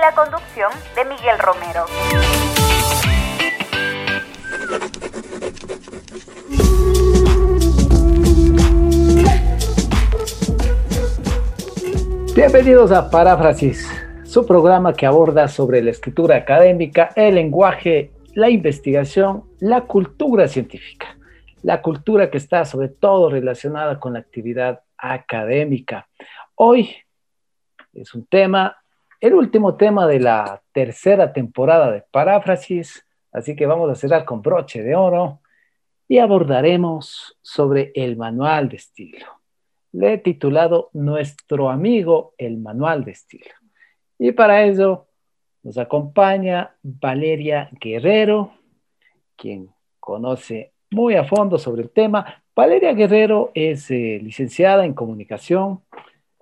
La conducción de Miguel Romero. Bienvenidos a Paráfrasis, su programa que aborda sobre la escritura académica, el lenguaje, la investigación, la cultura científica la cultura que está sobre todo relacionada con la actividad académica. Hoy es un tema, el último tema de la tercera temporada de Paráfrasis, así que vamos a cerrar con broche de oro y abordaremos sobre el manual de estilo. Le he titulado Nuestro amigo el manual de estilo. Y para ello nos acompaña Valeria Guerrero, quien conoce muy a fondo sobre el tema. Valeria Guerrero es eh, licenciada en comunicación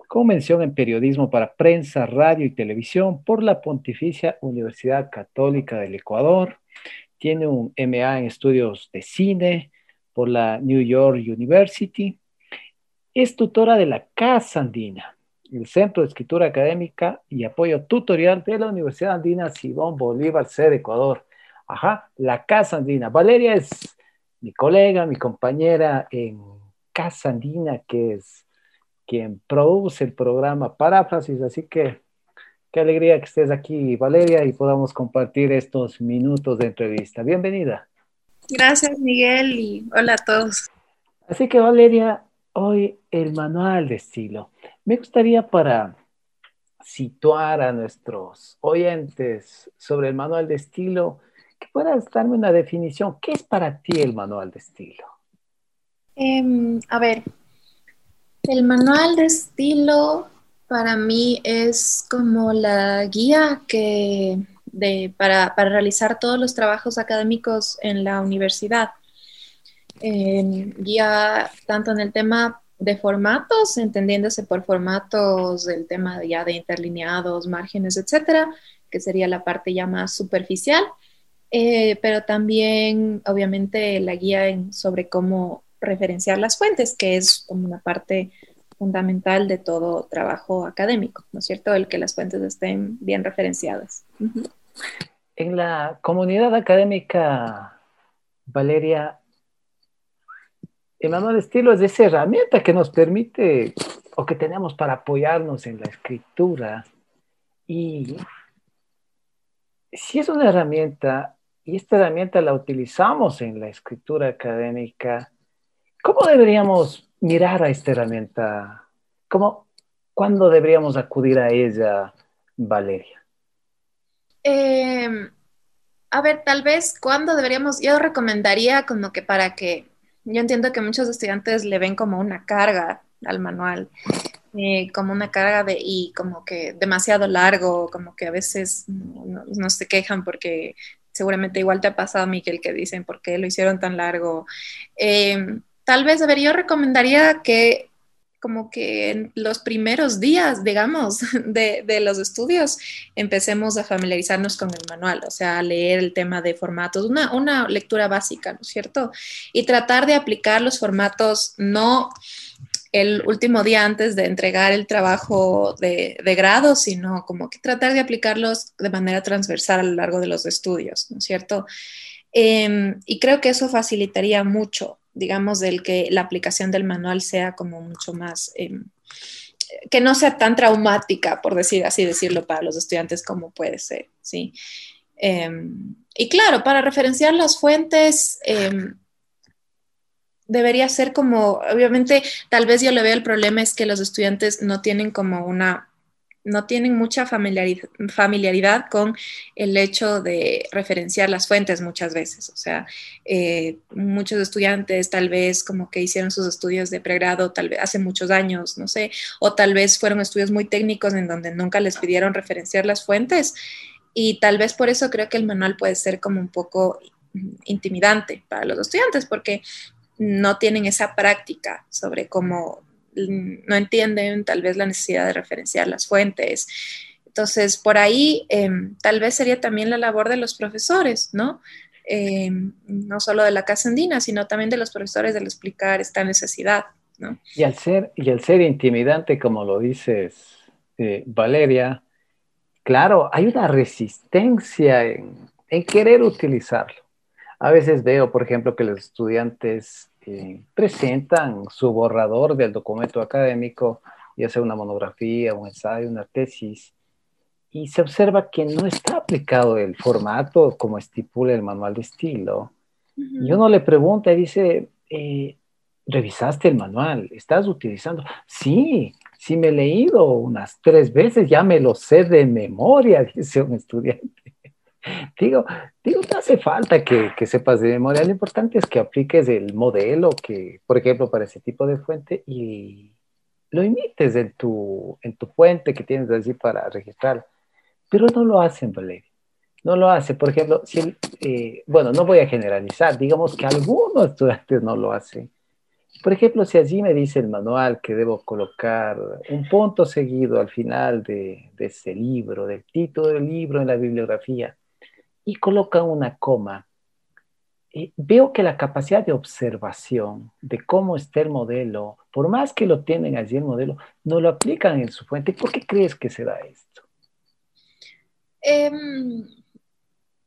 con mención en periodismo para prensa, radio y televisión por la Pontificia Universidad Católica del Ecuador. Tiene un MA en estudios de cine por la New York University. Es tutora de la Casa Andina, el Centro de Escritura Académica y Apoyo Tutorial de la Universidad Andina Simón Bolívar, sede Ecuador. Ajá, la Casa Andina. Valeria es mi colega, mi compañera en Casa Andina, que es quien produce el programa Paráfrasis. Así que qué alegría que estés aquí, Valeria, y podamos compartir estos minutos de entrevista. Bienvenida. Gracias, Miguel, y hola a todos. Así que, Valeria, hoy el manual de estilo. Me gustaría para situar a nuestros oyentes sobre el manual de estilo, que puedas darme una definición. ¿Qué es para ti el manual de estilo? Em, a ver, el manual de estilo para mí es como la guía que para, realizar todos los trabajos académicos en la universidad. Guía tanto en el tema de formatos, entendiéndose por formatos del tema ya de interlineados, márgenes, etcétera, que sería la parte ya más superficial, eh, pero también obviamente la guía sobre cómo referenciar las fuentes, que es como una parte fundamental de todo trabajo académico, ¿no es cierto? El que las fuentes estén bien referenciadas. En la comunidad académica, Valeria, el manual de estilo es esa herramienta que nos permite o que tenemos para apoyarnos en la escritura. Y si es una herramienta, y esta herramienta la utilizamos en la escritura académica, ¿cómo deberíamos mirar a esta herramienta? ¿Cómo, ¿Cuándo deberíamos acudir a ella, Valeria? Em, a ver, tal vez cuándo deberíamos, yo recomendaría como que para que, yo entiendo que muchos estudiantes le ven como una carga al manual, eh, como una carga de, y como que demasiado largo, como que a veces no se quejan porque seguramente igual te ha pasado, Miguel, que dicen por qué lo hicieron tan largo. Em, tal vez, a ver, yo recomendaría que como que en los primeros días, digamos, de, de, los estudios, empecemos a familiarizarnos con el manual, o sea, a leer el tema de formatos, una, una lectura básica, ¿no es cierto? Y tratar de aplicar los formatos no el último día antes de entregar el trabajo de, grado, sino como que tratar de aplicarlos de manera transversal a lo largo de los estudios, ¿no es cierto? Em, y creo que eso facilitaría mucho, digamos, del que la aplicación del manual sea como mucho más, em, que no sea tan traumática, por decir así decirlo, para los estudiantes como puede ser, ¿sí? Em, y claro, para referenciar las fuentes, debería ser como, obviamente, tal vez yo le veo el problema es que los estudiantes no tienen como una, no tienen mucha familiaridad, con el hecho de referenciar las fuentes muchas veces. O sea, eh, muchos estudiantes tal vez como que hicieron sus estudios de pregrado tal vez hace muchos años, no sé, o tal vez fueron estudios muy técnicos en donde nunca les pidieron referenciar las fuentes Y tal vez por eso creo que el manual puede ser como un poco intimidante para los estudiantes, porque no tienen esa práctica sobre cómo no entienden tal vez la necesidad de referenciar las fuentes. Entonces, por ahí em, tal vez sería también la labor de los profesores, ¿no? Em, no solo de la casa andina, sino también de los profesores de explicar esta necesidad, ¿no? Y al ser, y al ser intimidante, como lo dices, eh, Valeria, claro, hay una resistencia en, en querer utilizarlo. A veces veo, por ejemplo, que los estudiantes eh, presentan su borrador del documento académico, ya sea una monografía, un ensayo, una tesis, y se observa que no está aplicado el formato como estipula el manual de estilo. Y uno le pregunta y dice, eh, ¿revisaste el manual? ¿Estás utilizando? Sí, sí me he leído unas tres veces, ya me lo sé de memoria, dice un estudiante. Digo, digo, no hace falta que, que, sepas de memoria, lo importante es que apliques el modelo que, por ejemplo, para ese tipo de fuente y lo imites en tu, en tu fuente que tienes así para registrar. Pero no lo hacen, Valeria. No lo hace. Por ejemplo, si eh, bueno, no voy a generalizar, digamos que algunos estudiantes no lo hacen. Por ejemplo, si allí me dice el manual que debo colocar un punto seguido al final de, de ese libro, del título del libro en la bibliografía, y colocan una coma, eh, veo que la capacidad de observación de cómo está el modelo, por más que lo tienen allí el modelo, no lo aplican en su fuente. ¿Por qué crees que se da esto? Em,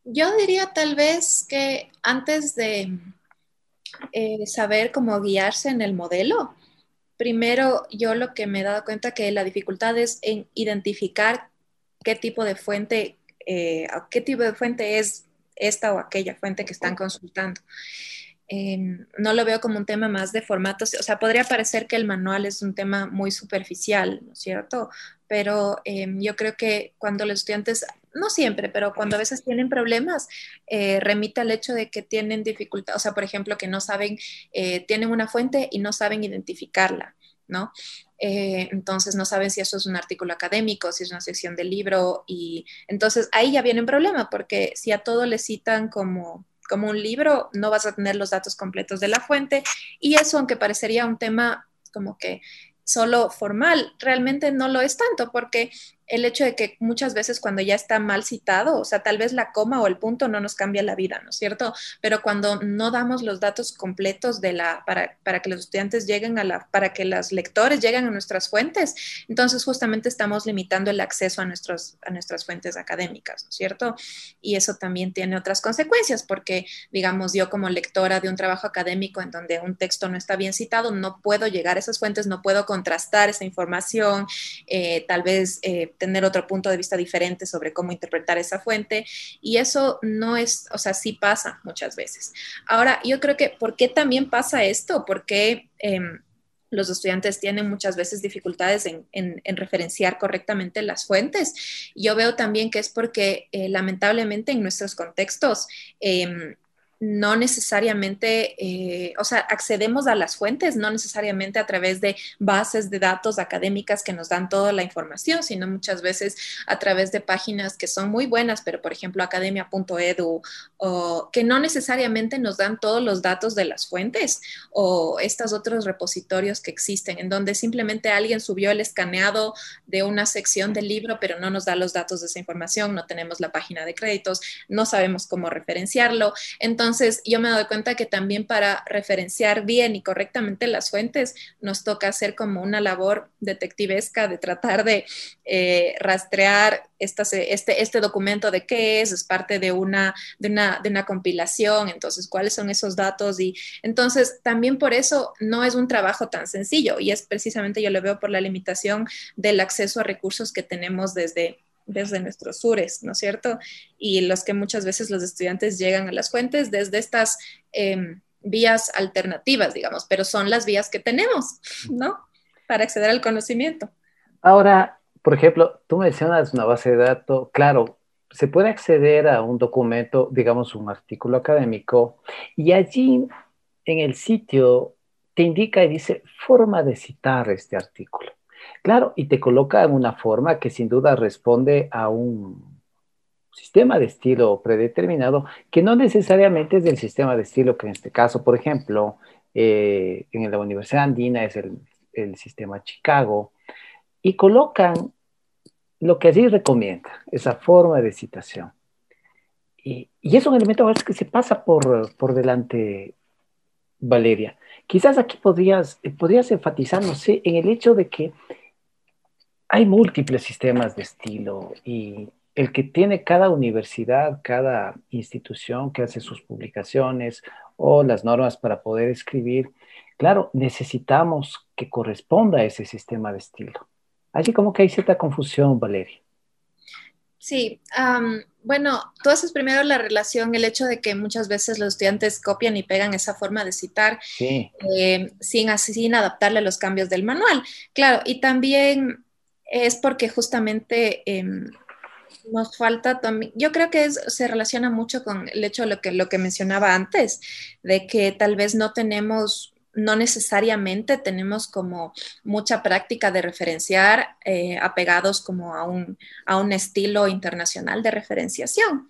yo diría tal vez que antes de eh, saber cómo guiarse en el modelo, primero yo lo que me he dado cuenta que la dificultad es en identificar qué tipo de fuente eh, qué tipo de fuente es esta o aquella fuente que están consultando. Em, no lo veo como un tema más de formatos, o sea, podría parecer que el manual es un tema muy superficial, ¿no es cierto? Pero em, yo creo que cuando los estudiantes, no siempre, pero cuando a veces tienen problemas, eh, remite al hecho de que tienen dificultad, o sea, por ejemplo, que no saben, eh, tienen una fuente y no saben identificarla. ¿No? Eh, entonces no saben si eso es un artículo académico, si es una sección del libro y entonces ahí ya viene un problema porque si a todo le citan como como un libro, no vas a tener los datos completos de la fuente y eso, aunque parecería un tema como que solo formal, realmente no lo es tanto porque el hecho de que muchas veces cuando ya está mal citado, o sea, tal vez la coma o el punto no nos cambia la vida, ¿no es cierto? Pero cuando no damos los datos completos de la, para, para que los estudiantes lleguen a la, para que los lectores lleguen a nuestras fuentes, entonces justamente estamos limitando el acceso a, nuestros, a nuestras fuentes académicas, ¿no es cierto? Y eso también tiene otras consecuencias, porque, digamos, yo como lectora de un trabajo académico en donde un texto no está bien citado, no puedo llegar a esas fuentes, no puedo contrastar esa información, eh, tal vez... Eh, tener otro punto de vista diferente sobre cómo interpretar esa fuente y eso no es, o sea, sí pasa muchas veces. Ahora, yo creo que, ¿por qué también pasa esto? Porque... Em, los estudiantes tienen muchas veces dificultades en, referenciar correctamente las fuentes. Yo veo también que es porque eh, lamentablemente en nuestros contextos em, no necesariamente, eh, o sea, accedemos a las fuentes, no necesariamente a través de bases de datos académicas que nos dan toda la información, sino muchas veces a través de páginas que son muy buenas, pero por ejemplo academia.edu, o que no necesariamente nos dan todos los datos de las fuentes o estos otros repositorios que existen, en donde simplemente alguien subió el escaneado de una sección del libro, pero no nos da los datos de esa información, no tenemos la página de créditos, no sabemos cómo referenciarlo. Entonces, entonces, yo me doy cuenta que también para referenciar bien y correctamente las fuentes, nos toca hacer como una labor detectivesca de tratar de eh, rastrear este, este documento de qué es, es parte de una, de, una, de una compilación, entonces, cuáles son esos datos. Y entonces, también por eso no es un trabajo tan sencillo y es precisamente, yo lo veo por la limitación del acceso a recursos que tenemos desde desde nuestros sures, ¿no es cierto? Y los que muchas veces los estudiantes llegan a las fuentes desde estas em, vías alternativas, digamos, pero son las vías que tenemos, ¿no? Para acceder al conocimiento. Ahora, por ejemplo, tú mencionas una base de datos, claro, se puede acceder a un documento, digamos, un artículo académico, y allí en el sitio te indica y dice forma de citar este artículo. Claro, y te coloca en una forma que sin duda responde a un sistema de estilo predeterminado, que no necesariamente es del sistema de estilo que en este caso, por ejemplo, eh, en la Universidad Andina es el, el sistema Chicago, y colocan lo que allí recomienda, esa forma de citación. Y, y es un elemento a que se pasa por, por delante, Valeria. Quizás aquí podrías, podrías enfatizar, no sé, en el hecho de que hay múltiples sistemas de estilo y el que tiene cada universidad, cada institución que hace sus publicaciones o las normas para poder escribir, claro, necesitamos que corresponda a ese sistema de estilo. Así como que hay cierta confusión, Valeria. Sí, bueno, tú haces primero la relación, el hecho de que muchas veces los estudiantes copian y pegan esa forma de citar eh, sin, sin adaptarle a los cambios del manual. Claro, y también es porque justamente em, nos falta también, yo creo que se relaciona mucho con el hecho de lo que, lo que mencionaba antes, de que tal vez no tenemos no necesariamente tenemos como mucha práctica de referenciar eh, apegados como a un, a un estilo internacional de referenciación.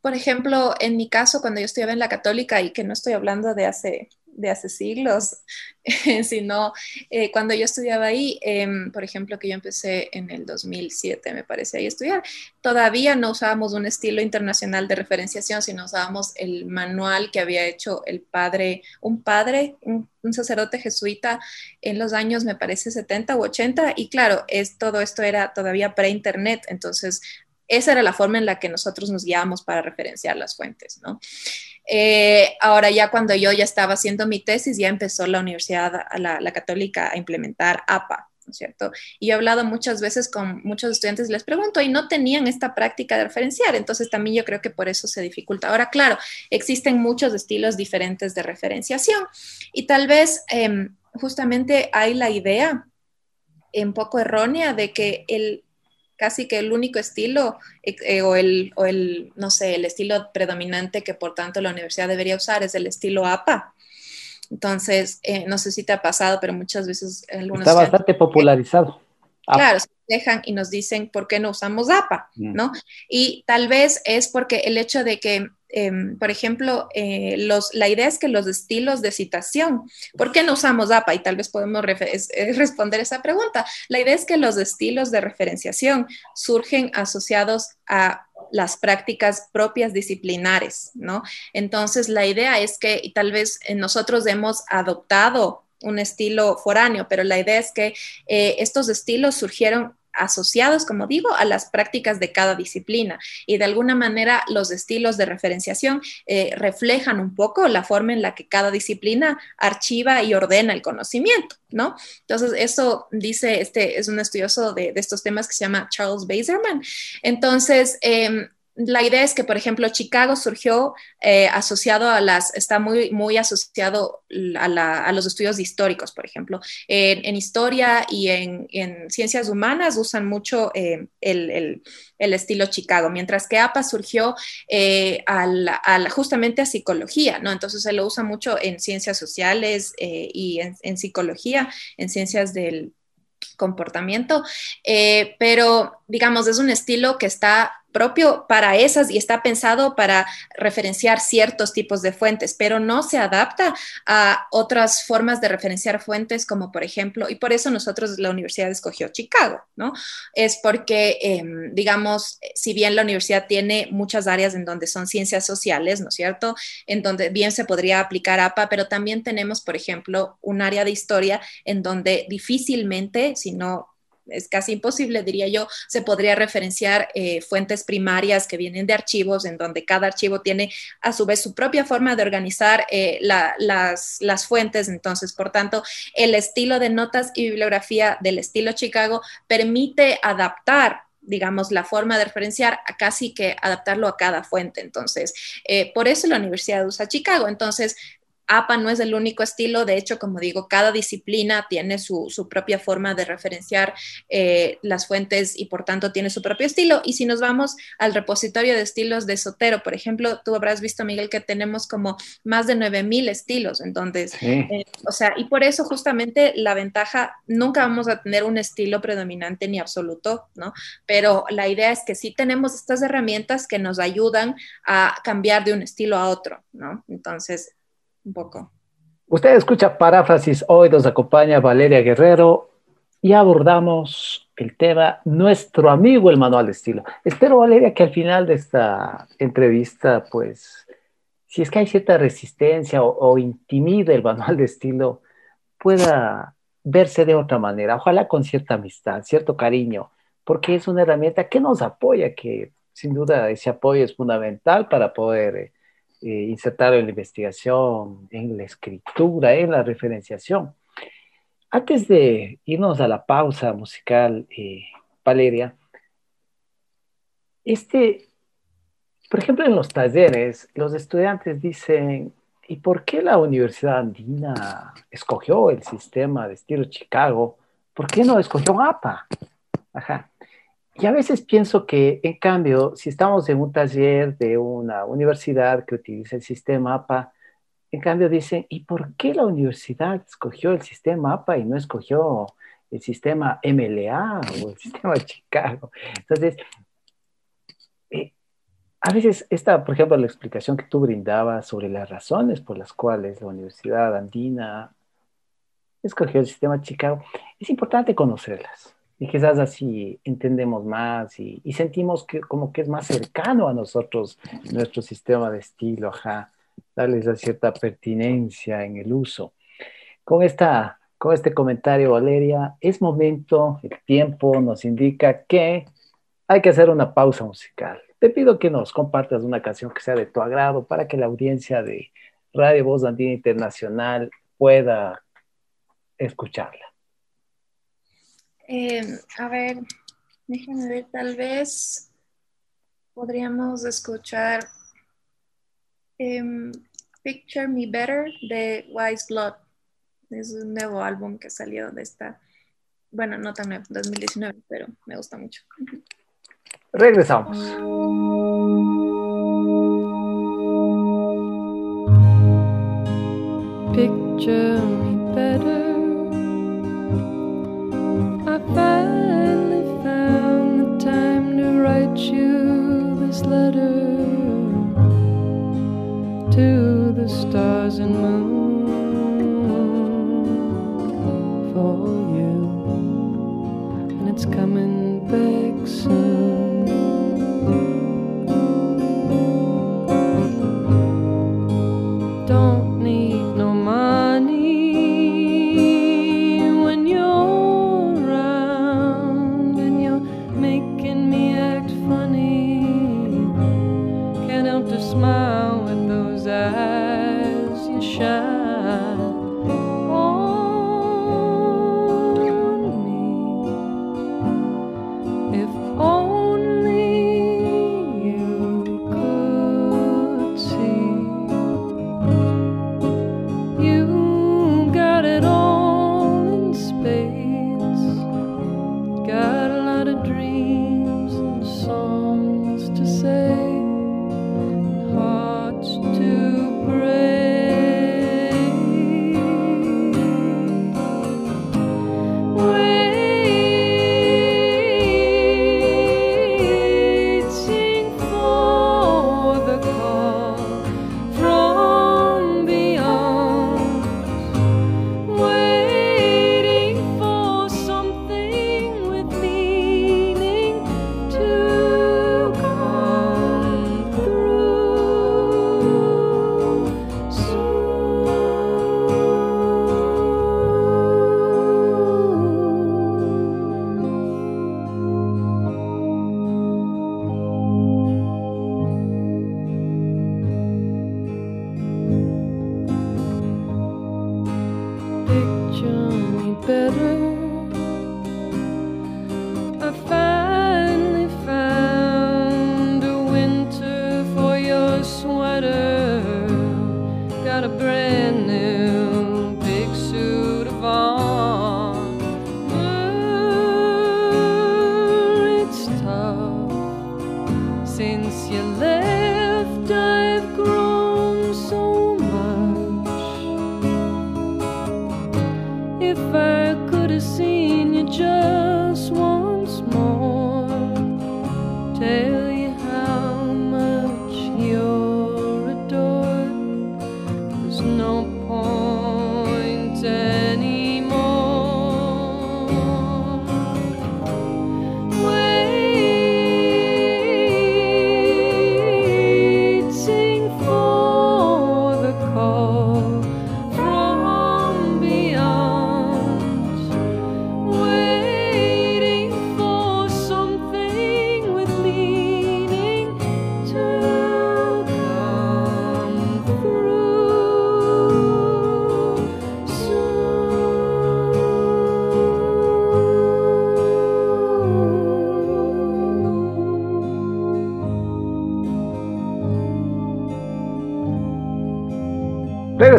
Por ejemplo, en mi caso, cuando yo estudiaba en la católica, y que no estoy hablando de hace de hace siglos, sino eh, cuando yo estudiaba ahí, em, por ejemplo, que yo empecé en el 2007, me parece, ahí estudiar, todavía no usábamos un estilo internacional de referenciación, sino usábamos el manual que había hecho el padre, un padre, un, sacerdote jesuita en los años, me parece, 70 u 80, y claro, es, todo esto era todavía pre-internet, entonces esa era la forma en la que nosotros nos guiábamos para referenciar las fuentes, ¿no? Eh, ahora ya cuando yo ya estaba haciendo mi tesis, ya empezó la Universidad, la, Católica, a implementar APA, ¿no es cierto? Y he hablado muchas veces con muchos estudiantes, les pregunto, y no tenían esta práctica de referenciar, entonces también yo creo que por eso se dificulta. Ahora, claro, existen muchos estilos diferentes de referenciación y tal vez em, justamente hay la idea un poco errónea de que el casi que el único estilo eh, eh, o, el, o, el, no sé, el estilo predominante que por tanto la universidad debería usar es el estilo APA. Entonces, eh, no sé si te ha pasado, pero muchas veces algunos... Está bastante popularizado. Claro, se dejan y nos dicen por qué no usamos APA, mm. ¿no? Y tal vez es porque el hecho de que Em, por ejemplo, eh, los, la idea es que los estilos de citación, ¿por qué no usamos APA? Y tal vez podemos responder esa pregunta. La idea es que los estilos de referenciación surgen asociados a las prácticas propias disciplinares, ¿no? Entonces, la idea es que y tal vez nosotros hemos adoptado un estilo foráneo, pero la idea es que eh, estos estilos surgieron asociados, como digo, a las prácticas de cada disciplina. Y de alguna manera los estilos de referenciación eh, reflejan un poco la forma en la que cada disciplina archiva y ordena el conocimiento, ¿no? Entonces, eso dice, este es un estudioso de, estos temas que se llama Charles Baserman. Entonces, em, la idea es que, por ejemplo, Chicago surgió eh, asociado a las, está muy, muy asociado a, los estudios históricos, por ejemplo. En, historia y en, ciencias humanas usan mucho eh, el, estilo Chicago, mientras que APA surgió eh, justamente a psicología, ¿no? Entonces se lo usa mucho en ciencias sociales y en, psicología, en ciencias del comportamiento, pero digamos, es un estilo que está propio para esas y está pensado para referenciar ciertos tipos de fuentes, pero no se adapta a otras formas de referenciar fuentes, como por ejemplo, y por eso nosotros la universidad escogió Chicago, ¿no? Es porque, em, digamos, si bien la universidad tiene muchas áreas en donde son ciencias sociales, ¿no es cierto? En donde bien se podría aplicar APA, pero también tenemos, por ejemplo, un área de historia en donde difícilmente, si no es casi imposible, diría yo, se podría referenciar eh, fuentes primarias que vienen de archivos, en donde cada archivo tiene a su vez su propia forma de organizar eh, las, las fuentes. Entonces, por tanto, el estilo de notas y bibliografía del estilo Chicago permite adaptar digamos, la forma de referenciar a casi que adaptarlo a cada fuente. Entonces, eh, por eso la Universidad usa Chicago. Entonces, APA no es el único estilo, de hecho, como digo, cada disciplina tiene su, propia forma de referenciar eh, las fuentes y por tanto tiene su propio estilo. Y si nos vamos al repositorio de estilos de Sotero, por ejemplo, tú habrás visto, Miguel, que tenemos como más de 9000 estilos. Entonces, eh, o sea, y por eso justamente la ventaja, nunca vamos a tener un estilo predominante ni absoluto, ¿no? Pero la idea es que sí tenemos estas herramientas que nos ayudan a cambiar de un estilo a otro, ¿no? Entonces, un poco. Usted escucha Paráfrasis, hoy nos acompaña Valeria Guerrero y abordamos el tema Nuestro amigo el manual de estilo. Espero, Valeria, que al final de esta entrevista, pues, si es que hay cierta resistencia o, o intimida el manual de estilo, pueda verse de otra manera, ojalá con cierta amistad, cierto cariño, porque es una herramienta que nos apoya, que sin duda ese apoyo es fundamental para poder eh, insertar en la investigación, en la escritura, en la referenciación. Antes de irnos a la pausa musical, eh, Valeria, este, por ejemplo, en los talleres, los estudiantes dicen, ¿y por qué la Universidad Andina escogió el sistema de estilo Chicago? ¿Por qué no escogió APA? Ajá. Y a veces pienso que, en cambio, si estamos en un taller de una universidad que utiliza el sistema APA, en cambio dicen, ¿y por qué la universidad escogió el sistema APA y no escogió el sistema MLA o el sistema Chicago? Entonces, eh, a veces esta, por ejemplo, la explicación que tú brindabas sobre las razones por las cuales la Universidad Andina escogió el sistema Chicago, es importante conocerlas y quizás así entendemos más y, sentimos que como que es más cercano a nosotros nuestro sistema de estilo, ajá, darles la cierta pertinencia en el uso. Con, esta, con este comentario, Valeria, es momento, el tiempo nos indica que hay que hacer una pausa musical. Te pido que nos compartas una canción que sea de tu agrado para que la audiencia de Radio Voz Andina Internacional pueda escucharla. Eh, a ver, déjenme ver, tal vez podríamos escuchar em, Picture Me Better de Wise Blood. Es un nuevo álbum que salió de esta, bueno, no tan nuevo, 2019, pero me gusta mucho. Regresamos. Picture me better. This letter to the stars and moon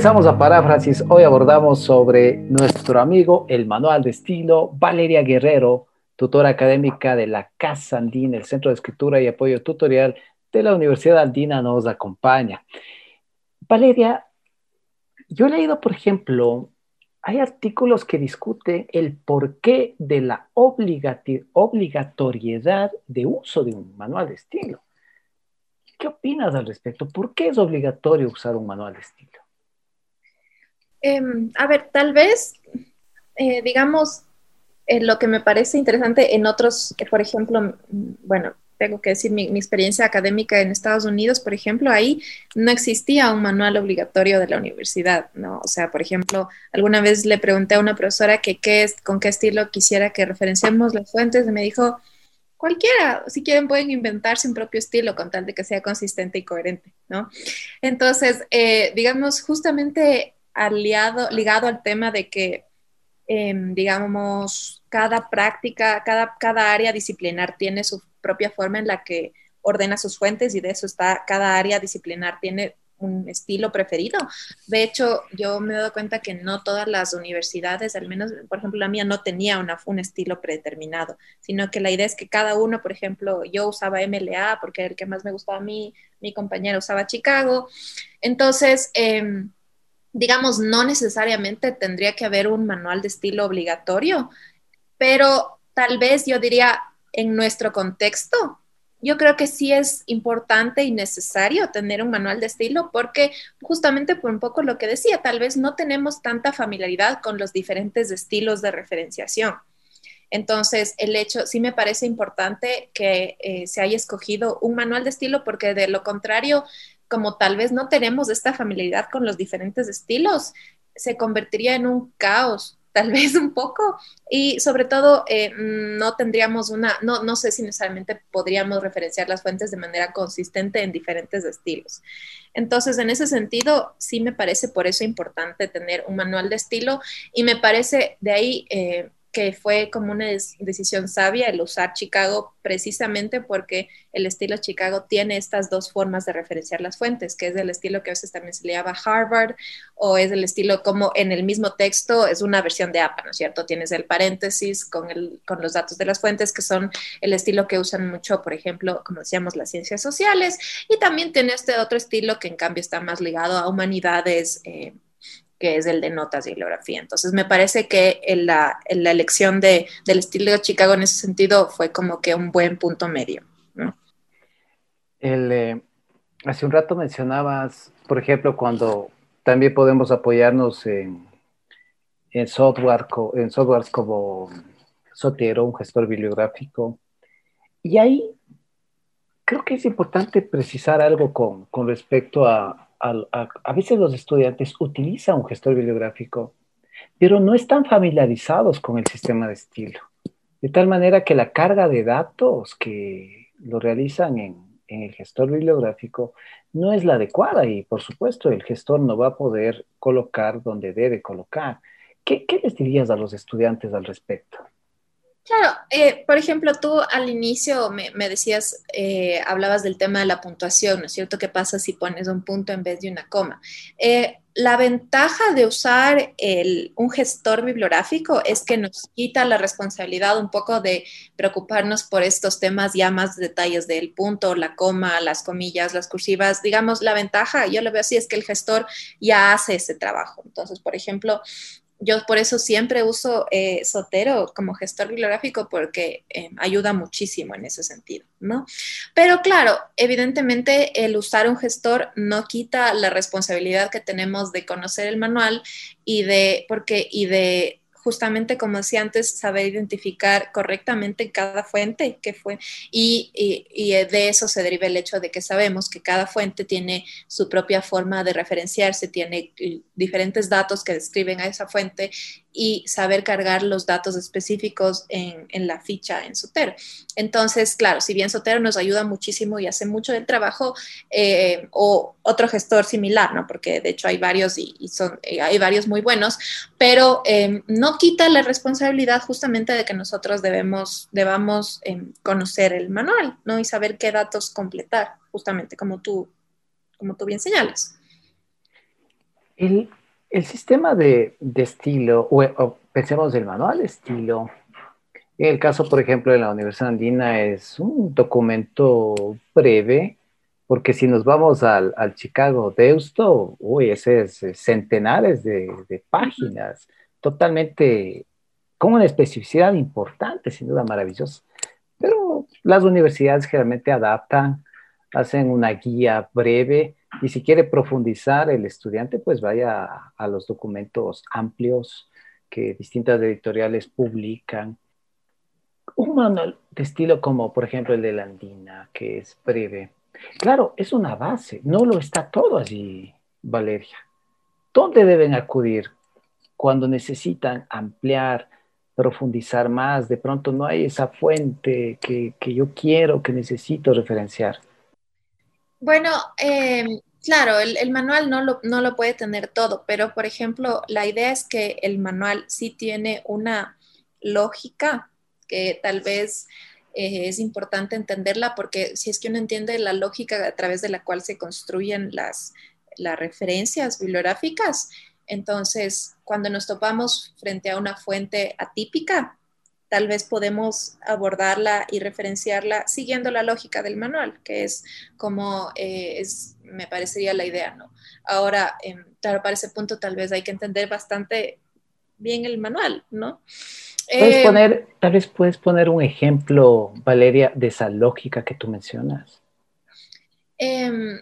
Regresamos a Paráfrasis. Hoy abordamos sobre nuestro amigo, el manual de estilo, Valeria Guerrero, tutora académica de la Casa Andina, el Centro de Escritura y Apoyo Tutorial de la Universidad Andina, nos acompaña. Valeria, yo he leído, por ejemplo, hay artículos que discuten el porqué de la obligatoriedad de uso de un manual de estilo. ¿Qué opinas al respecto? ¿Por qué es obligatorio usar un manual de estilo? Em, a ver, tal vez, eh, digamos, eh, lo que me parece interesante en otros, por ejemplo, bueno, tengo que decir mi, experiencia académica en Estados Unidos, por ejemplo, ahí no existía un manual obligatorio de la universidad, ¿no? O sea, por ejemplo, alguna vez le pregunté a una profesora que qué es, con qué estilo quisiera que referenciemos las fuentes y me dijo, cualquiera, si quieren pueden inventarse un propio estilo con tal de que sea consistente y coherente, ¿no? Entonces, eh, digamos, justamente aliado, ligado al tema de que, em, digamos, cada práctica, cada, cada área disciplinar tiene su propia forma en la que ordena sus fuentes y de eso está, cada área disciplinar tiene un estilo preferido. De hecho, yo me he dado cuenta que no todas las universidades, al menos, por ejemplo, la mía no tenía una, un estilo predeterminado, sino que la idea es que cada uno, por ejemplo, yo usaba MLA porque era el que más me gustaba a mí, mi compañera usaba Chicago. Entonces, eh, digamos, no necesariamente tendría que haber un manual de estilo obligatorio, pero tal vez yo diría en nuestro contexto, yo creo que sí es importante y necesario tener un manual de estilo porque justamente por un poco lo que decía, tal vez no tenemos tanta familiaridad con los diferentes estilos de referenciación. Entonces, el hecho, sí me parece importante que eh, se haya escogido un manual de estilo porque de lo contrario, como tal vez no tenemos esta familiaridad con los diferentes estilos, se convertiría en un caos, tal vez un poco, y sobre todo eh, no tendríamos una, no, no sé si necesariamente podríamos referenciar las fuentes de manera consistente en diferentes estilos. Entonces, en ese sentido, sí me parece por eso importante tener un manual de estilo y me parece de ahí... Eh, que fue como una decisión sabia el usar Chicago precisamente porque el estilo Chicago tiene estas dos formas de referenciar las fuentes, que es el estilo que a veces también se le llama Harvard o es el estilo como en el mismo texto es una versión de APA, ¿no es cierto? Tienes el paréntesis con, el, con los datos de las fuentes que son el estilo que usan mucho, por ejemplo, como decíamos, las ciencias sociales y también tiene este otro estilo que en cambio está más ligado a humanidades. Eh, que es el de notas y bibliografía. Entonces, me parece que la, elección de, del estilo de Chicago en ese sentido fue como que un buen punto medio. El, eh, hace un rato mencionabas, por ejemplo, cuando también podemos apoyarnos en, en, software, como Sotero, un gestor bibliográfico. Y ahí creo que es importante precisar algo con, con respecto a, a, veces los estudiantes utilizan un gestor bibliográfico, pero no están familiarizados con el sistema de estilo. De tal manera que la carga de datos que lo realizan en, el gestor bibliográfico no es la adecuada y por supuesto el gestor no va a poder colocar donde debe colocar. ¿Qué, les dirías a los estudiantes al respecto? Claro, eh, por ejemplo, tú al inicio me, decías, eh, hablabas del tema de la puntuación, ¿no es cierto? ¿Qué pasa si pones un punto en vez de una coma? Eh, la ventaja de usar un gestor bibliográfico es que nos quita la responsabilidad un poco de preocuparnos por estos temas ya más detalles del punto, la coma, las comillas, las cursivas. Digamos, la ventaja, yo lo veo así, es que el gestor ya hace ese trabajo. Entonces, por ejemplo, yo por eso siempre uso eh, Sotero como gestor bibliográfico porque eh, ayuda muchísimo en ese sentido, ¿no? Pero claro, evidentemente el usar un gestor no quita la responsabilidad que tenemos de conocer el manual y de, porque, y de justamente como decía antes, saber identificar correctamente cada fuente que fue y, y, de eso se deriva el hecho de que sabemos que cada fuente tiene su propia forma de referenciarse, tiene eh, diferentes datos que describen a esa fuente y saber cargar los datos específicos en, en, la ficha en Sotero. Entonces, claro, si bien Sotero nos ayuda muchísimo y hace mucho del trabajo, eh, o otro gestor similar, ¿no? Porque de hecho hay varios y, son, eh, hay varios muy buenos, pero em, no quita la responsabilidad justamente de que nosotros debemos, debamos conocer el manual, ¿no? Y saber qué datos completar, justamente como tú, como tú bien señalas. Sistema de, estilo, o, pensemos el manual de estilo, en el caso, por ejemplo, de la Universidad Andina, es un documento breve, porque si nos vamos al, Chicago Deusto, uy, ese es centenares de, de páginas, totalmente con una especificidad importante, sin duda maravillosa. Pero las universidades generalmente adaptan, hacen una guía breve y si quiere profundizar el estudiante, pues vaya a, los documentos amplios que distintas editoriales publican. Un manual de estilo como, por ejemplo, el de la Andina, que es breve. Claro, es una base, no lo está todo allí, Valeria. ¿Dónde deben acudir cuando necesitan ampliar profundizar más, de pronto no hay esa fuente que, yo quiero, que necesito referenciar. Bueno, em, claro, el, manual no lo, no lo, puede tener todo, pero por ejemplo, la idea es que el manual sí tiene una lógica que tal vez eh, es importante entenderla porque si es que uno entiende la lógica a través de la cual se construyen las, las referencias bibliográficas, entonces, cuando nos topamos frente a una fuente atípica, tal vez podemos abordarla y referenciarla siguiendo la lógica del manual, que es como eh, es, me parecería la idea, ¿no? Ahora, em, claro, para ese punto tal vez hay que entender bastante bien el manual, ¿no? ¿Puedes eh, poner, tal vez puedes poner un ejemplo, Valeria, de esa lógica que tú mencionas? Em,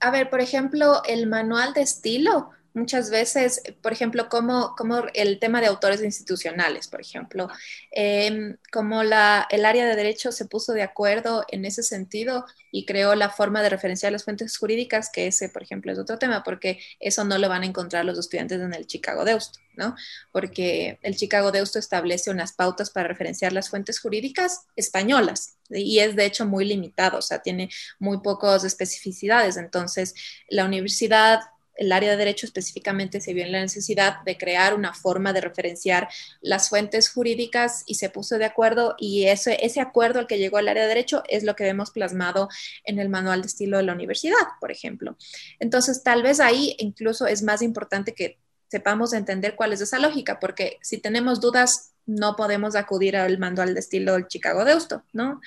a ver, por ejemplo, el manual de estilo muchas veces, por ejemplo, como, como el tema de autores institucionales, por ejemplo, em, como la, el área de derecho se puso de acuerdo en ese sentido y creó la forma de referenciar las fuentes jurídicas, que ese, por ejemplo, es otro tema, porque eso no lo van a encontrar los estudiantes en el Chicago Deusto, ¿no? Porque el Chicago Deusto establece unas pautas para referenciar las fuentes jurídicas españolas y es de hecho muy limitado, o sea, tiene muy pocas especificidades. Entonces, la universidad el área de derecho específicamente se vio en la necesidad de crear una forma de referenciar las fuentes jurídicas y se puso de acuerdo y ese, ese acuerdo al que llegó el área de derecho es lo que vemos plasmado en el manual de estilo de la universidad, por ejemplo. Entonces, tal vez ahí incluso es más importante que sepamos entender cuál es esa lógica, porque si tenemos dudas no podemos acudir al manual de estilo del Chicago Deusto, ¿no?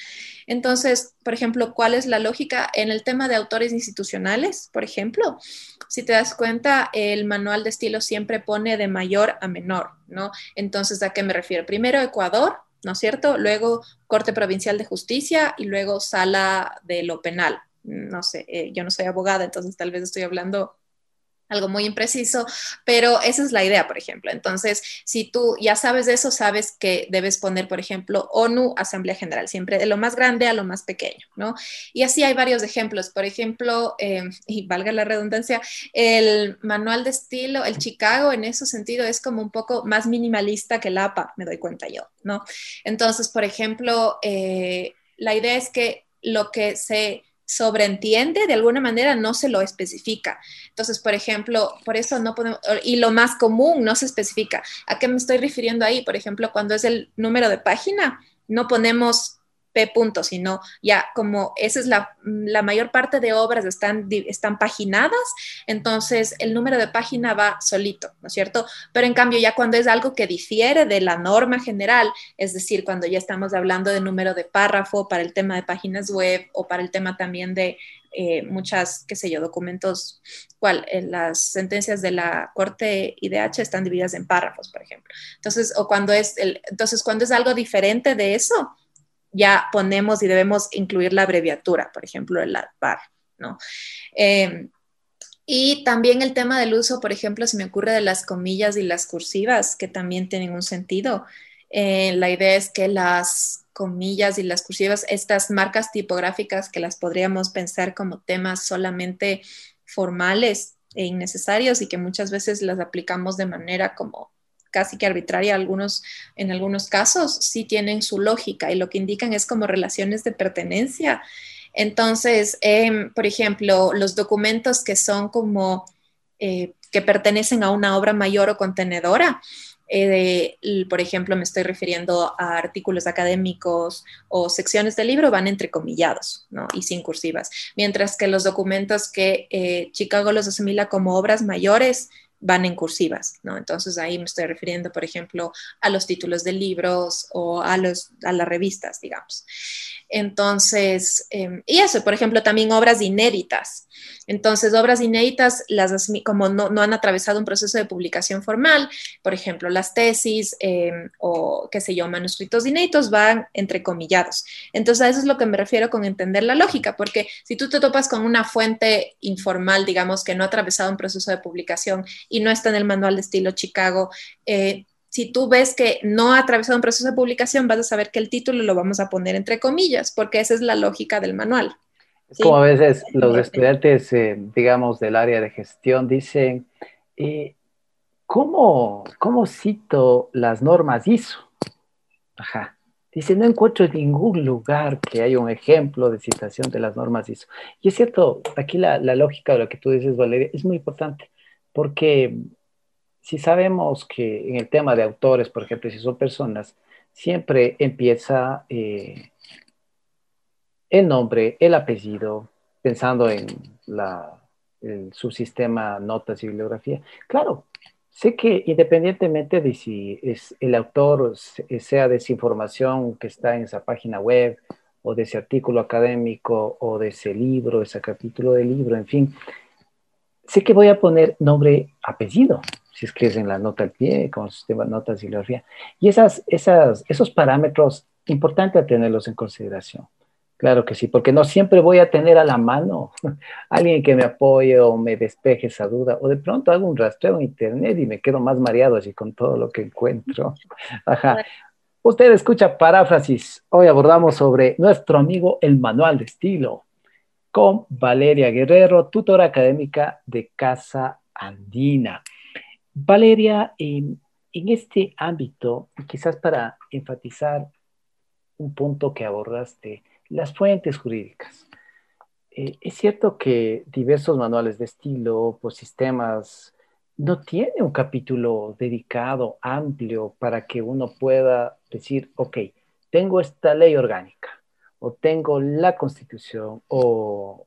Entonces, por ejemplo, ¿cuál es la lógica en el tema de autores institucionales? Por ejemplo, si te das cuenta, el manual de estilo siempre pone de mayor a menor, ¿no? Entonces, ¿a qué me refiero? Primero Ecuador, ¿no es cierto? Luego Corte Provincial de Justicia y luego Sala de lo Penal. No sé, eh, yo no soy abogada, entonces tal vez estoy hablando algo muy impreciso, pero esa es la idea, por ejemplo. Entonces, si tú ya sabes de eso, sabes que debes poner, por ejemplo, ONU, Asamblea General, siempre de lo más grande a lo más pequeño, ¿no? Y así hay varios ejemplos. Por ejemplo, em, y valga la redundancia, el manual de estilo, el Chicago, en ese sentido, es como un poco más minimalista que el APA, me doy cuenta yo, ¿no? Entonces, por ejemplo, eh, la idea es que lo que se sobreentiende, de alguna manera no se lo especifica. Entonces, por ejemplo, por eso no podemos, y lo más común no se especifica. ¿A qué me estoy refiriendo ahí? Por ejemplo, cuando es el número de página, no ponemos P punto, sino ya como esa es la, la, mayor parte de obras están, están paginadas, entonces el número de página va solito, ¿no es cierto? Pero en cambio ya cuando es algo que difiere de la norma general, es decir, cuando ya estamos hablando de número de párrafo para el tema de páginas web o para el tema también de eh, muchas, qué sé yo, documentos, cual, en las sentencias de la Corte IDH están divididas en párrafos, por ejemplo. Entonces, o cuando es, el, entonces cuando es algo diferente de eso, ya ponemos y debemos incluir la abreviatura, por ejemplo, el ADPAR, ¿no? Em, y también el tema del uso, por ejemplo, se me ocurre de las comillas y las cursivas, que también tienen un sentido. Eh, la idea es que las comillas y las cursivas, estas marcas tipográficas que las podríamos pensar como temas solamente formales e innecesarios y que muchas veces las aplicamos de manera como casi que arbitraria algunos, en algunos casos, sí tienen su lógica y lo que indican es como relaciones de pertenencia. Entonces, em, por ejemplo, los documentos que son como, eh, que pertenecen a una obra mayor o contenedora, eh, por ejemplo, me estoy refiriendo a artículos académicos o secciones del libro, van entrecomillados ¿no? y sin cursivas, mientras que los documentos que eh, Chicago los asimila como obras mayores van en cursivas, ¿no? Entonces ahí me estoy refiriendo, por ejemplo, a los títulos de libros o a, los, a las revistas, digamos. Entonces, em, y eso, por ejemplo, también obras inéditas. Entonces, obras inéditas, las, como no, no han atravesado un proceso de publicación formal, por ejemplo, las tesis em, o, qué sé yo, manuscritos inéditos van entrecomillados. Entonces, a eso es lo que me refiero con entender la lógica, porque si tú te topas con una fuente informal, digamos, que no ha atravesado un proceso de publicación y no está en el manual de estilo Chicago, eh, si tú ves que no ha atravesado un proceso de publicación, vas a saber que el título lo vamos a poner entre comillas, porque esa es la lógica del manual. Es como a veces los estudiantes, eh, digamos, del área de gestión dicen, eh, ¿cómo, ¿cómo cito las normas ISO? Ajá. Dice, no encuentro en ningún lugar que haya un ejemplo de citación de las normas ISO. Y es cierto, aquí la, la lógica de lo que tú dices, Valeria, es muy importante, porque si sabemos que en el tema de autores, por ejemplo, si son personas, siempre empieza eh, el nombre, el apellido, pensando en la, el subsistema notas y bibliografía. Claro, sé que independientemente de si es el autor sea de esa información que está en esa página web o de ese artículo académico o de ese libro, ese capítulo de libro, en fin, sé que voy a poner nombre, apellido, si es que es en la nota al pie, con el sistema de notas y bibliografía. Y esas, esas, esos parámetros, importante a tenerlos en consideración. Claro que sí, porque no siempre voy a tener a la mano alguien que me apoye o me despeje esa duda, o de pronto hago un rastreo en internet y me quedo más mareado así con todo lo que encuentro. Ajá. Usted escucha paráfrasis. Hoy abordamos sobre nuestro amigo el manual de estilo con Valeria Guerrero, tutora académica de Casa Andina. Valeria, en, este ámbito, quizás para enfatizar un punto que abordaste, las fuentes jurídicas. Eh, es cierto que diversos manuales de estilo, pues sistemas, no tienen un capítulo dedicado, amplio, para que uno pueda decir, ok, tengo esta ley orgánica, o tengo la constitución, o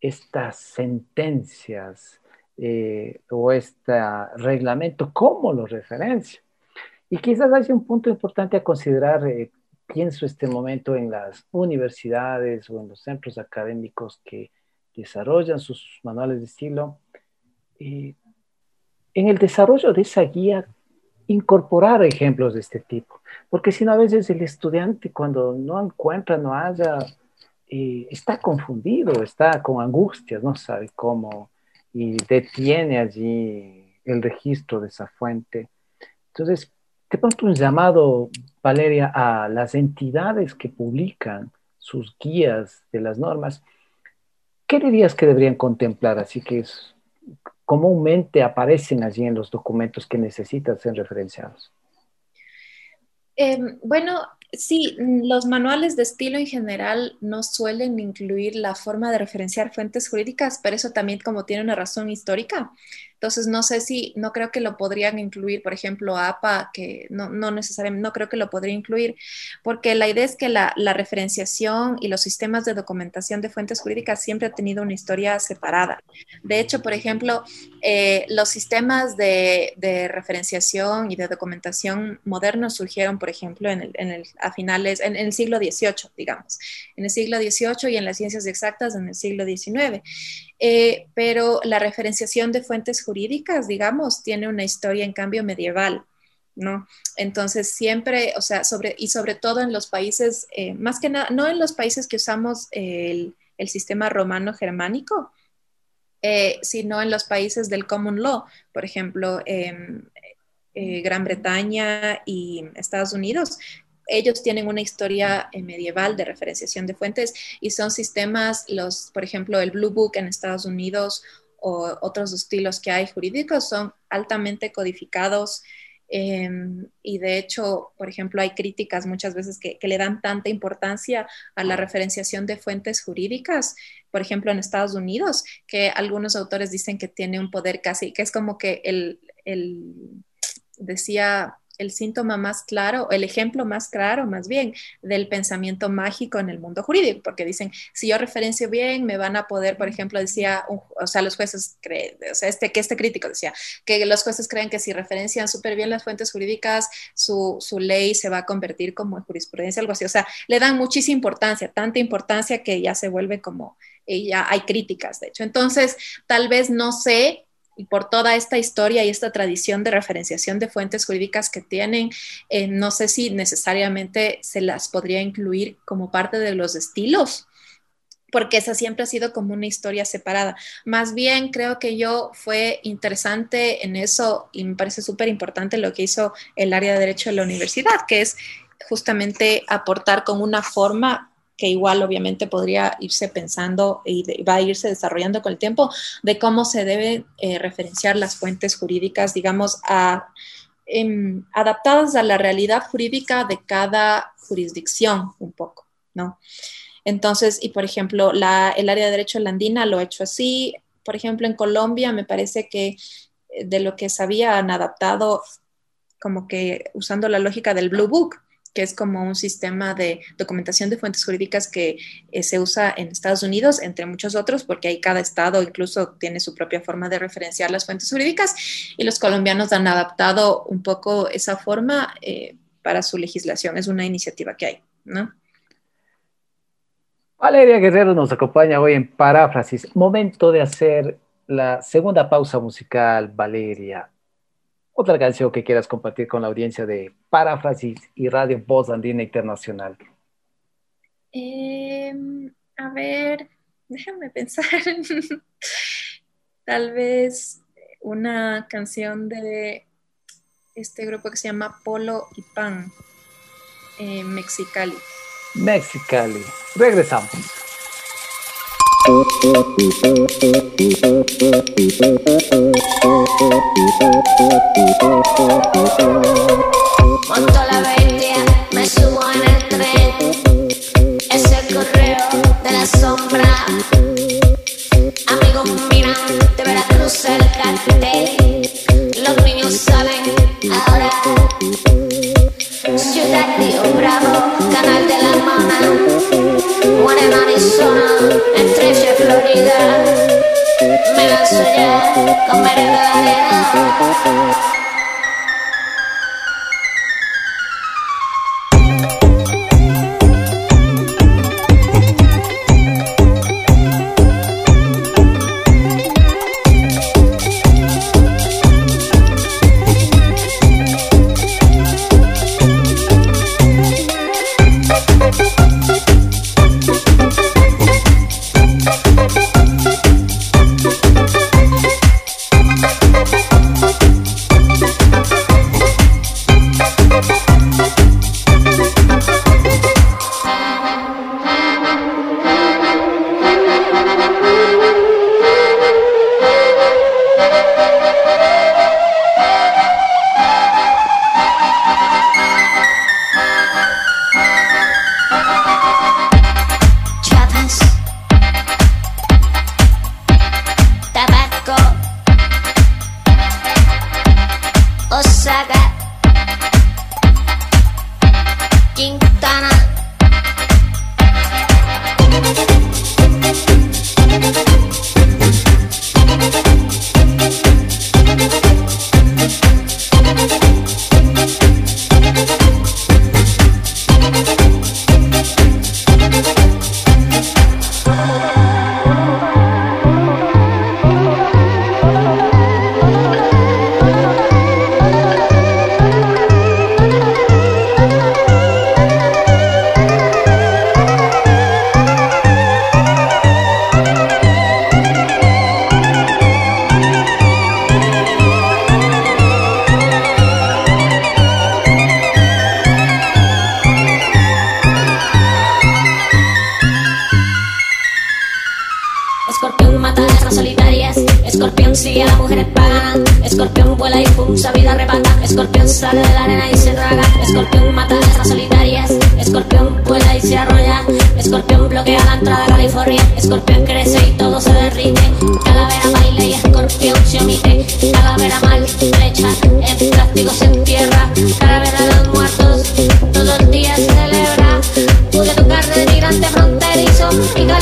estas sentencias eh, o este reglamento, ¿cómo lo referencia? Y quizás hay un punto importante a considerar, eh, pienso este momento en las universidades o en los centros académicos que desarrollan sus manuales de estilo. en el desarrollo de esa guía, incorporar ejemplos de este tipo, porque si no a veces el estudiante cuando no encuentra, no haya, eh, está confundido, está con angustias, no sabe cómo y detiene allí el registro de esa fuente. Entonces, te pronto un llamado, Valeria, a las entidades que publican sus guías de las normas. ¿Qué dirías que deberían contemplar? Así que es, comúnmente aparecen allí en los documentos que necesitan ser referenciados. Em, bueno, Sí, los manuales de estilo en general no suelen incluir la forma de referenciar fuentes jurídicas, pero eso también como tiene una razón histórica. Entonces, no sé si, no creo que lo podrían incluir, por ejemplo, APA, que no, no necesariamente, no creo que lo podría incluir, porque la idea es que la, referenciación y los sistemas de documentación de fuentes jurídicas siempre han tenido una historia separada. De hecho, por ejemplo, eh, los sistemas de, referenciación y de documentación modernos surgieron, por ejemplo, en el, a finales, en, el siglo XVIII, digamos, en el siglo XVIII y en las ciencias exactas en el siglo XIX. Eh, pero la referenciación de fuentes jurídicas, digamos, tiene una historia en cambio medieval. ¿no? Entonces siempre, o sea, sobre, y sobre todo en los países, eh, más que nada, no en los países que usamos el, sistema romano germánico, eh, sino en los países del common law, por ejemplo, Gran Bretaña y Estados Unidos, ellos tienen una historia eh, medieval de referenciación de fuentes y son sistemas, los, por ejemplo, el Blue Book en Estados Unidos o otros estilos que hay jurídicos son altamente codificados em, y de hecho, por ejemplo, hay críticas muchas veces que, le dan tanta importancia a la referenciación de fuentes jurídicas, por ejemplo, en Estados Unidos, que algunos autores dicen que tiene un poder casi, que es como que el decía el síntoma más claro, el ejemplo más claro, más bien, del pensamiento mágico en el mundo jurídico, porque dicen, si yo referencio bien, me van a poder, por ejemplo, decía, o sea, los jueces creen, o sea, este, que este crítico decía, que los jueces creen que si referencian súper bien las fuentes jurídicas, su, su ley se va a convertir como en jurisprudencia, algo así, o sea, le dan muchísima importancia, tanta importancia que ya se vuelve como, ya hay críticas, de hecho. Entonces, tal vez no sé y por toda esta historia y esta tradición de referenciación de fuentes jurídicas que tienen, eh, no sé si necesariamente se las podría incluir como parte de los estilos, porque esa siempre ha sido como una historia separada. Más bien creo que yo fue interesante en eso y me parece súper importante lo que hizo el área de derecho de la universidad, que es justamente aportar con una forma que igual obviamente podría irse pensando y va a irse desarrollando con el tiempo de cómo se deben eh, referenciar las fuentes jurídicas, digamos, em, adaptadas a la realidad jurídica de cada jurisdicción un poco, ¿no? Entonces, y por ejemplo, el área de derecho landina lo ha hecho así. Por ejemplo, en Colombia me parece que eh, de lo que se habían adaptado como que usando la lógica del Blue Book, que es como un sistema de documentación de fuentes jurídicas que eh, se usa en Estados Unidos, entre muchos otros, porque ahí cada estado incluso tiene su propia forma de referenciar las fuentes jurídicas y los colombianos han adaptado un poco esa forma eh, para su legislación. Es una iniciativa que hay, ¿no? Valeria Guerrero nos acompaña hoy en Paráfrasis. Momento de hacer la segunda pausa musical, Valeria otra canción que quieras compartir con la audiencia de Paráfrasis y Radio Voz Andina Internacional. Em, a ver, déjame pensar. Tal vez una canción de este grupo que se llama Polo y Pan, eh, Mexicali. Mexicali. Regresamos. Monto la bestia, me subo en el tren. Es el correo de la sombra. Amigos miran de Veracruz el cartel. Los niños salen ahora. Ciudad de Bravo, canal de la Mona. Juan Arizona, entre Florida. Me lanzo ya con merenda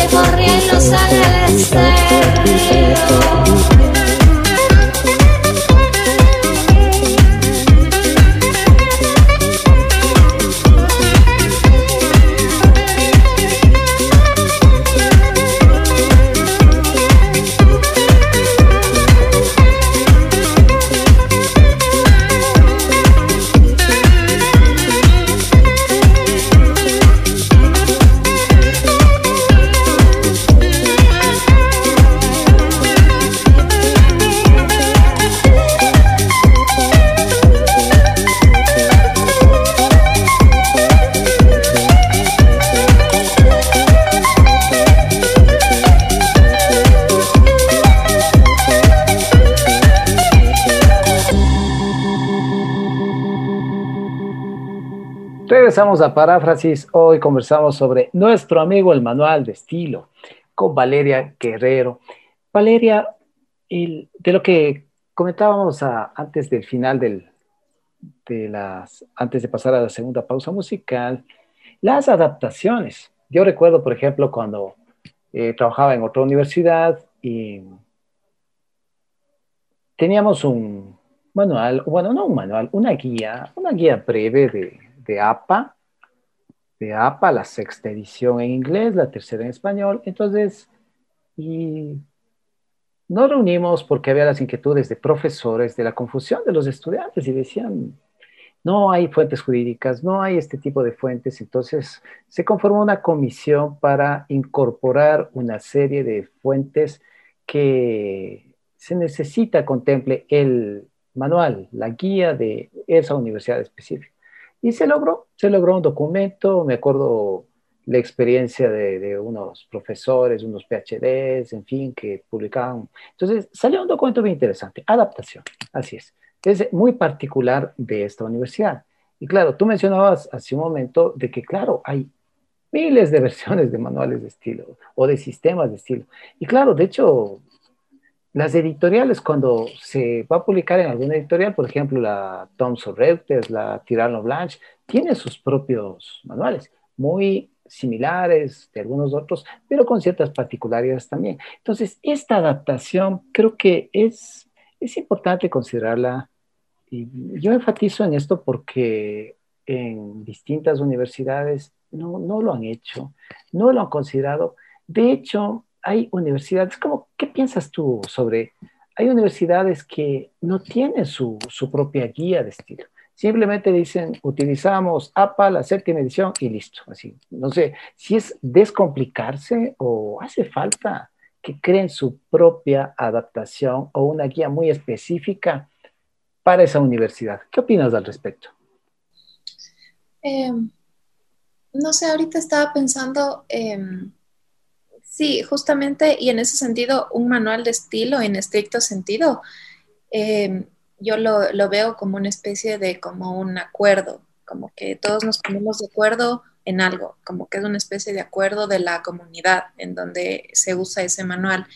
corriendo. A Paráfrasis. Hoy conversamos sobre nuestro amigo el manual de estilo con Valeria Guerrero. Valeria, de lo que comentábamos antes del final de las, antes de pasar a la segunda pausa musical, las adaptaciones. Yo recuerdo, por ejemplo, cuando eh, trabajaba en otra universidad y teníamos un manual, bueno, no un manual, una guía, una guía breve de APA, de APA, la sexta edición en inglés, la tercera en español. Entonces, y nos reunimos porque había las inquietudes de profesores de la confusión de los estudiantes y decían, no hay fuentes jurídicas, no hay este tipo de fuentes. Entonces, se conformó una comisión para incorporar una serie de fuentes que se necesita contemple el manual, la guía de esa universidad específica. Y se logró, se logró un documento, me acuerdo la experiencia de, unos profesores, unos PhDs, en fin, que publicaban. Entonces, salió un documento muy interesante, adaptación, así es. Es muy particular de esta universidad. Y claro, tú mencionabas hace un momento de que, claro, hay miles de versiones de manuales de estilo o de sistemas de estilo. Y claro, de hecho, las editoriales, cuando se va a publicar en alguna editorial, por ejemplo, la Thomson Reuters, la Tirano Blanche, tiene sus propios manuales, muy similares de algunos otros, pero con ciertas particularidades también. Entonces, esta adaptación creo que es, es importante considerarla. Yo enfatizo en esto porque en distintas universidades no, no lo han hecho, no lo han considerado. De hecho, hay universidades, como, ¿qué piensas tú sobre? Hay universidades que no tienen su, su propia guía de estilo. Simplemente dicen, utilizamos APA, la séptima edición y listo. Así, no sé si es descomplicarse o hace falta que creen su propia adaptación o una guía muy específica para esa universidad. ¿Qué opinas al respecto? Em, no sé, ahorita estaba pensando, eh, Sí, justamente, y en ese sentido, un manual de estilo en estricto sentido, em, yo lo, lo, veo como una especie de, como un acuerdo, como que todos nos ponemos de acuerdo en algo, como que es una especie de acuerdo de la comunidad en donde se usa ese manual.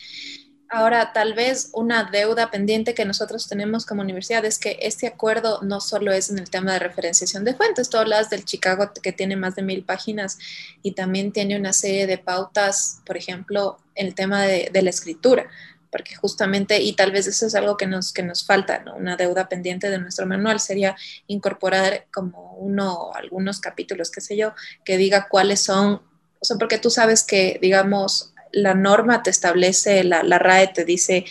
Ahora, tal vez una deuda pendiente que nosotros tenemos como universidad es que este acuerdo no solo es en el tema de referenciación de fuentes, tú hablas del Chicago que tiene más de mil páginas y también tiene una serie de pautas, por ejemplo, el tema de, la escritura, porque justamente, y tal vez eso es algo que nos, que nos falta, una deuda pendiente de nuestro manual, sería incorporar como uno, algunos capítulos, qué sé yo, que diga cuáles son, o sea, porque tú sabes que, digamos, la norma te establece, la, RAE te dice,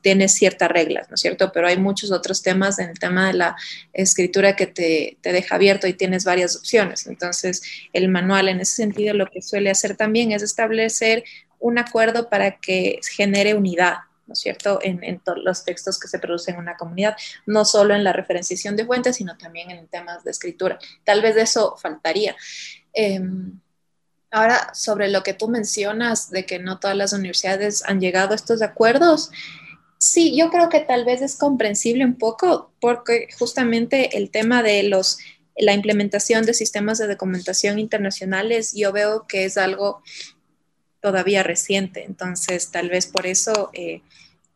tiene ciertas reglas, ¿no es cierto? Pero hay muchos otros temas en el tema de la escritura que te, deja abierto y tienes varias opciones. Entonces, el manual en ese sentido lo que suele hacer también es establecer un acuerdo para que genere unidad, ¿no es cierto?, en, todos los textos que se producen en una comunidad, no solo en la referenciación de fuentes, sino también en temas de escritura. Tal vez de eso faltaría. Em, Ahora, sobre lo que tú mencionas de que no todas las universidades han llegado a estos acuerdos, sí, yo creo que tal vez es comprensible un poco porque justamente el tema de los la implementación de sistemas de documentación internacionales yo veo que es algo todavía reciente. Entonces, tal vez por eso, eh,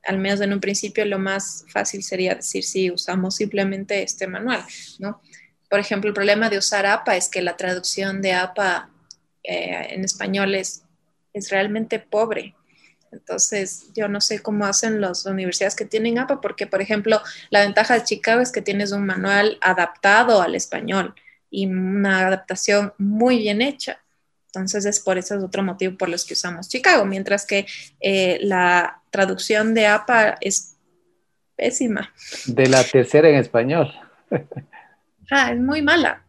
al menos en un principio, lo más fácil sería decir si usamos simplemente este manual, ¿no? Por ejemplo, el problema de usar APA es que la traducción de APA eh, en español es, es realmente pobre. Entonces, yo no sé cómo hacen las universidades que tienen APA, porque, por ejemplo, la ventaja de Chicago es que tienes un manual adaptado al español y una adaptación muy bien hecha. Entonces, es por eso es otro motivo por los que usamos Chicago, mientras que eh, la traducción de APA es pésima. De la tercera en español. ah, es muy mala.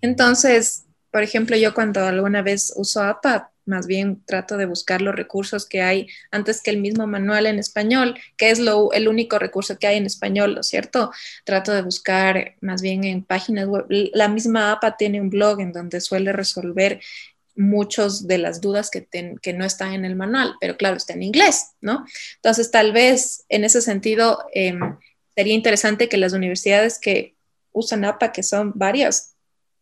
Entonces, por ejemplo, yo cuando alguna vez uso APA, más bien trato de buscar los recursos que hay antes que el mismo manual en español, que es lo, el único recurso que hay en español, ¿no es cierto? Trato de buscar más bien en páginas web. La misma APA tiene un blog en donde suele resolver muchas de las dudas que, que, no están en el manual, pero claro, está en inglés, ¿no? Entonces, tal vez en ese sentido em, sería interesante que las universidades que usan APA, que son varias,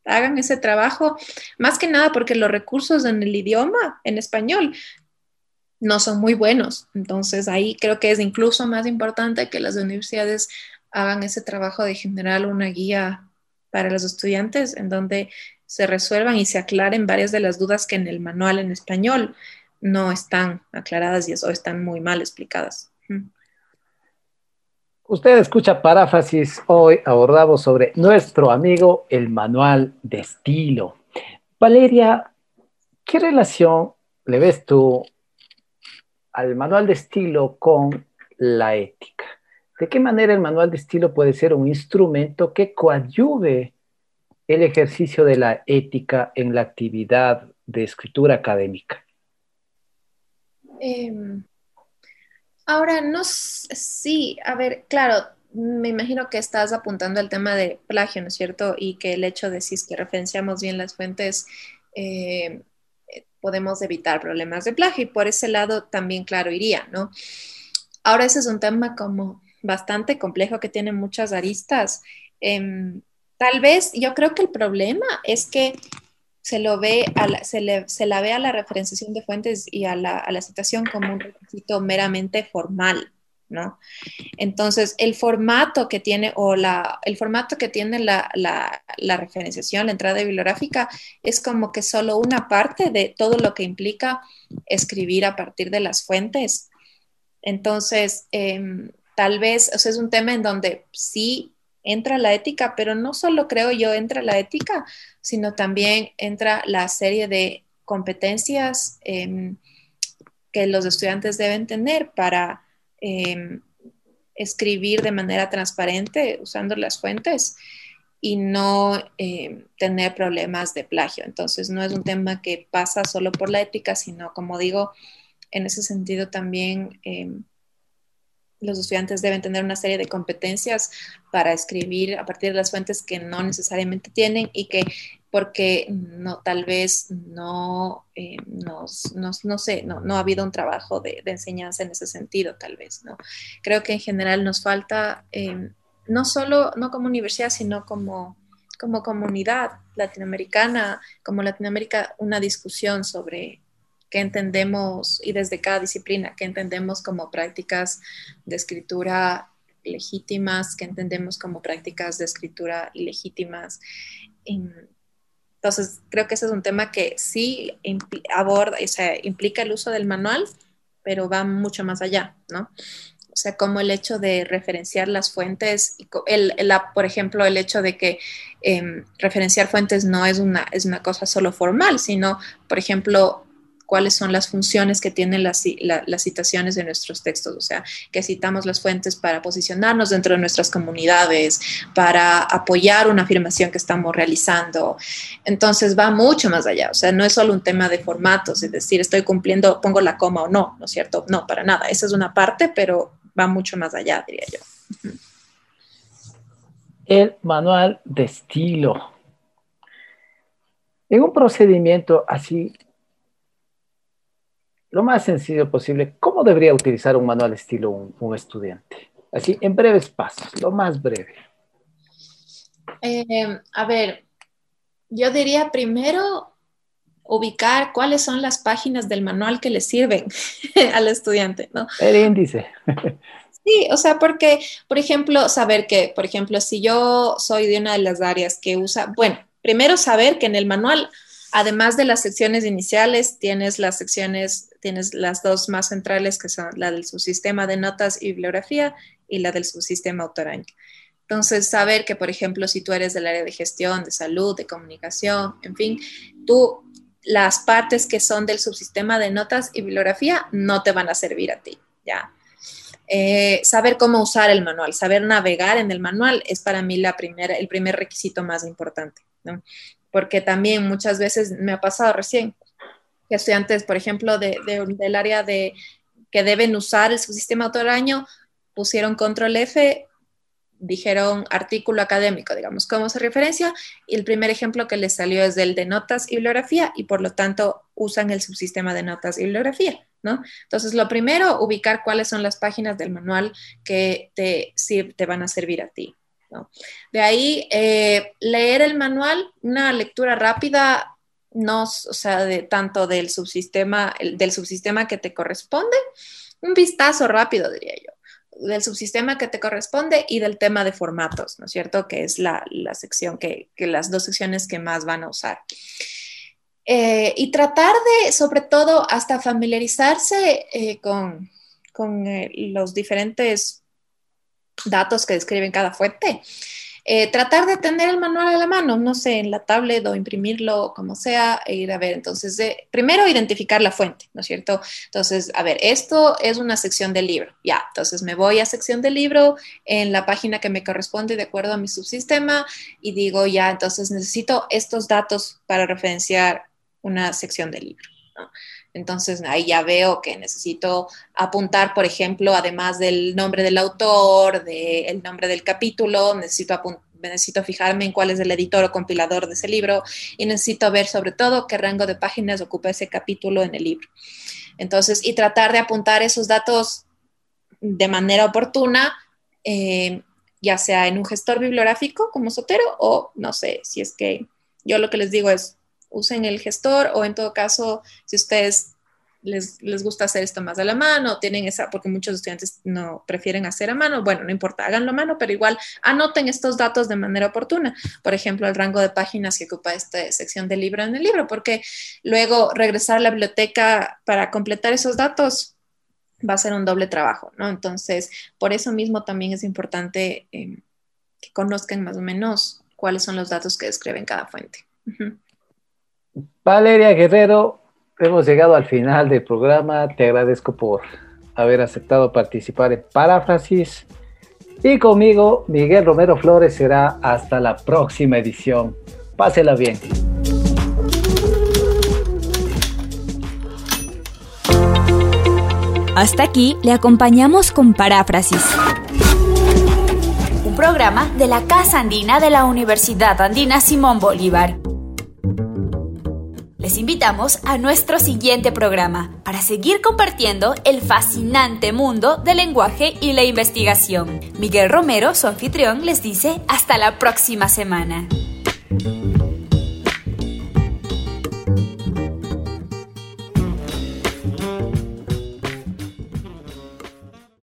hagan ese trabajo, más que nada porque los recursos en el idioma, en español, no son muy buenos. Entonces ahí creo que es incluso más importante que las universidades hagan ese trabajo de generar una guía para los estudiantes en donde se resuelvan y se aclaren varias de las dudas que en el manual en español no están aclaradas y o están muy mal explicadas. Usted escucha paráfrasis. Hoy abordamos sobre nuestro amigo el manual de estilo. Valeria, ¿qué relación le ves tú al manual de estilo con la ética? ¿De qué manera el manual de estilo puede ser un instrumento que coadyuve el ejercicio de la ética en la actividad de escritura académica? Em, ahora, no sí, a ver, claro, me imagino que estás apuntando al tema de plagio, ¿no es cierto? Y que el hecho de si que referenciamos bien las fuentes, eh, podemos evitar problemas de plagio y por ese lado también, claro, iría, ¿no? Ahora ese es un tema como bastante complejo que tiene muchas aristas. Em, tal vez yo creo que el problema es que se, lo ve se, la ve a la referenciación de fuentes y a la, a la citación como un requisito meramente formal, ¿no? Entonces, el formato que tiene o la, el formato que tiene la, la, referenciación, la entrada bibliográfica, es como que solo una parte de todo lo que implica escribir a partir de las fuentes. Entonces, em, tal vez, o sea, es un tema en donde sí entra la ética, pero no solo creo yo entra la ética, sino también entra la serie de competencias em, que los estudiantes deben tener para Em, escribir de manera transparente usando las fuentes y no em, tener problemas de plagio. Entonces, no es un tema que pasa solo por la ética, sino, como digo, en ese sentido también los estudiantes deben tener una serie de competencias para escribir a partir de las fuentes que no necesariamente tienen y que porque no, tal vez no, eh, no, sé, no, no, ha habido un trabajo de, enseñanza en ese sentido, tal vez, ¿no? Creo que en general nos falta, em, no solo, no como universidad, sino como, como comunidad latinoamericana, como Latinoamérica, una discusión sobre qué entendemos y desde cada disciplina, qué entendemos como prácticas de escritura legítimas, qué entendemos como prácticas de escritura ilegítimas. Entonces, creo que ese es un tema que sí aborda, o sea, implica el uso del manual, pero va mucho más allá, ¿no? O sea, como el hecho de referenciar las fuentes, el, por ejemplo, el hecho de que em, referenciar fuentes no es una, es una cosa solo formal, sino, por ejemplo, cuáles son las funciones que tienen las, citaciones de nuestros textos, o sea, que citamos las fuentes para posicionarnos dentro de nuestras comunidades, para apoyar una afirmación que estamos realizando. Entonces va mucho más allá, o sea, no es solo un tema de formatos, es decir, estoy cumpliendo, pongo la coma o no, ¿no es cierto? No, para nada, esa es una parte, pero va mucho más allá, diría yo. El manual de estilo. En un procedimiento así lo más sencillo posible, ¿cómo debería utilizar un manual estilo un, estudiante? Así, en breves pasos, lo más breve. Eh, a ver, yo diría primero ubicar cuáles son las páginas del manual que le sirven al estudiante, ¿no? El índice. Sí, o sea, porque, por ejemplo, saber que, por ejemplo, si yo soy de una de las áreas que usa, bueno, primero saber que en el manual Además de las secciones iniciales, tienes las secciones, tienes las dos más centrales que son la del subsistema de notas y bibliografía y la del subsistema autoraño. Entonces, saber que, por ejemplo, si tú eres del área de gestión, de salud, de comunicación, en fin, tú, las partes que son del subsistema de notas y bibliografía no te van a servir a ti, ¿ya? Eh, saber cómo usar el manual, saber navegar en el manual es para mí la primera, el primer requisito más importante. ¿no? porque también muchas veces me ha pasado recién estudiantes, por ejemplo, de, del área de que deben usar el subsistema autoraño, pusieron control F, dijeron artículo académico, digamos, como se referencia, y el primer ejemplo que les salió es del de notas y bibliografía, y por lo tanto usan el subsistema de notas y bibliografía, ¿no? Entonces, lo primero, ubicar cuáles son las páginas del manual que te, te van a servir a ti. De ahí, eh, leer el manual, una lectura rápida, no, o sea, de, tanto del subsistema, del subsistema que te corresponde, un vistazo rápido, diría yo del subsistema que te corresponde y del tema de formatos, ¿no es cierto? Que es la, sección que, las dos secciones que más van a usar. Eh, y tratar de, sobre todo, hasta familiarizarse eh, con, eh, los diferentes datos que describen cada fuente. Tratar de tener el manual a la mano, no sé, en la tablet o imprimirlo, como sea, e ir a ver. Entonces, primero identificar la fuente, ¿no es cierto? Entonces, a ver, esto es una sección del libro, ya. Entonces, me voy a sección del libro en la página que me corresponde de acuerdo a mi subsistema y digo, ya, entonces necesito estos datos para referenciar una sección del libro. Entonces ahí ya veo que necesito apuntar, por ejemplo, además del nombre del autor, del nombre del capítulo, necesito, necesito fijarme en cuál es el editor o compilador de ese libro y necesito ver sobre todo qué rango de páginas ocupa ese capítulo en el libro. Entonces, y tratar de apuntar esos datos de manera oportuna, eh, ya sea en un gestor bibliográfico como Sotero o no sé, si es que yo lo que les digo es usen el gestor o en todo caso, si ustedes les, gusta hacer esto más a la mano, tienen esa, porque muchos estudiantes no prefieren hacer a mano, bueno, no importa, háganlo a mano, pero igual anoten estos datos de manera oportuna. Por ejemplo, el rango de páginas que ocupa esta sección del libro en el libro, porque luego regresar a la biblioteca para completar esos datos va a ser un doble trabajo, ¿no? Entonces, por eso mismo también es importante eh, que conozcan más o menos cuáles son los datos que describen cada fuente. Valeria Guerrero, hemos llegado al final del programa. Te agradezco por haber aceptado participar en Paráfrasis. Y conmigo, Miguel Romero Flores, será hasta la próxima edición. Pásela bien. Hasta aquí le acompañamos con Paráfrasis. Un programa de la Casa Andina de la Universidad Andina Simón Bolívar. Les invitamos a nuestro siguiente programa para seguir compartiendo el fascinante mundo del lenguaje y la investigación. Miguel Romero, su anfitrión, les dice hasta la próxima semana.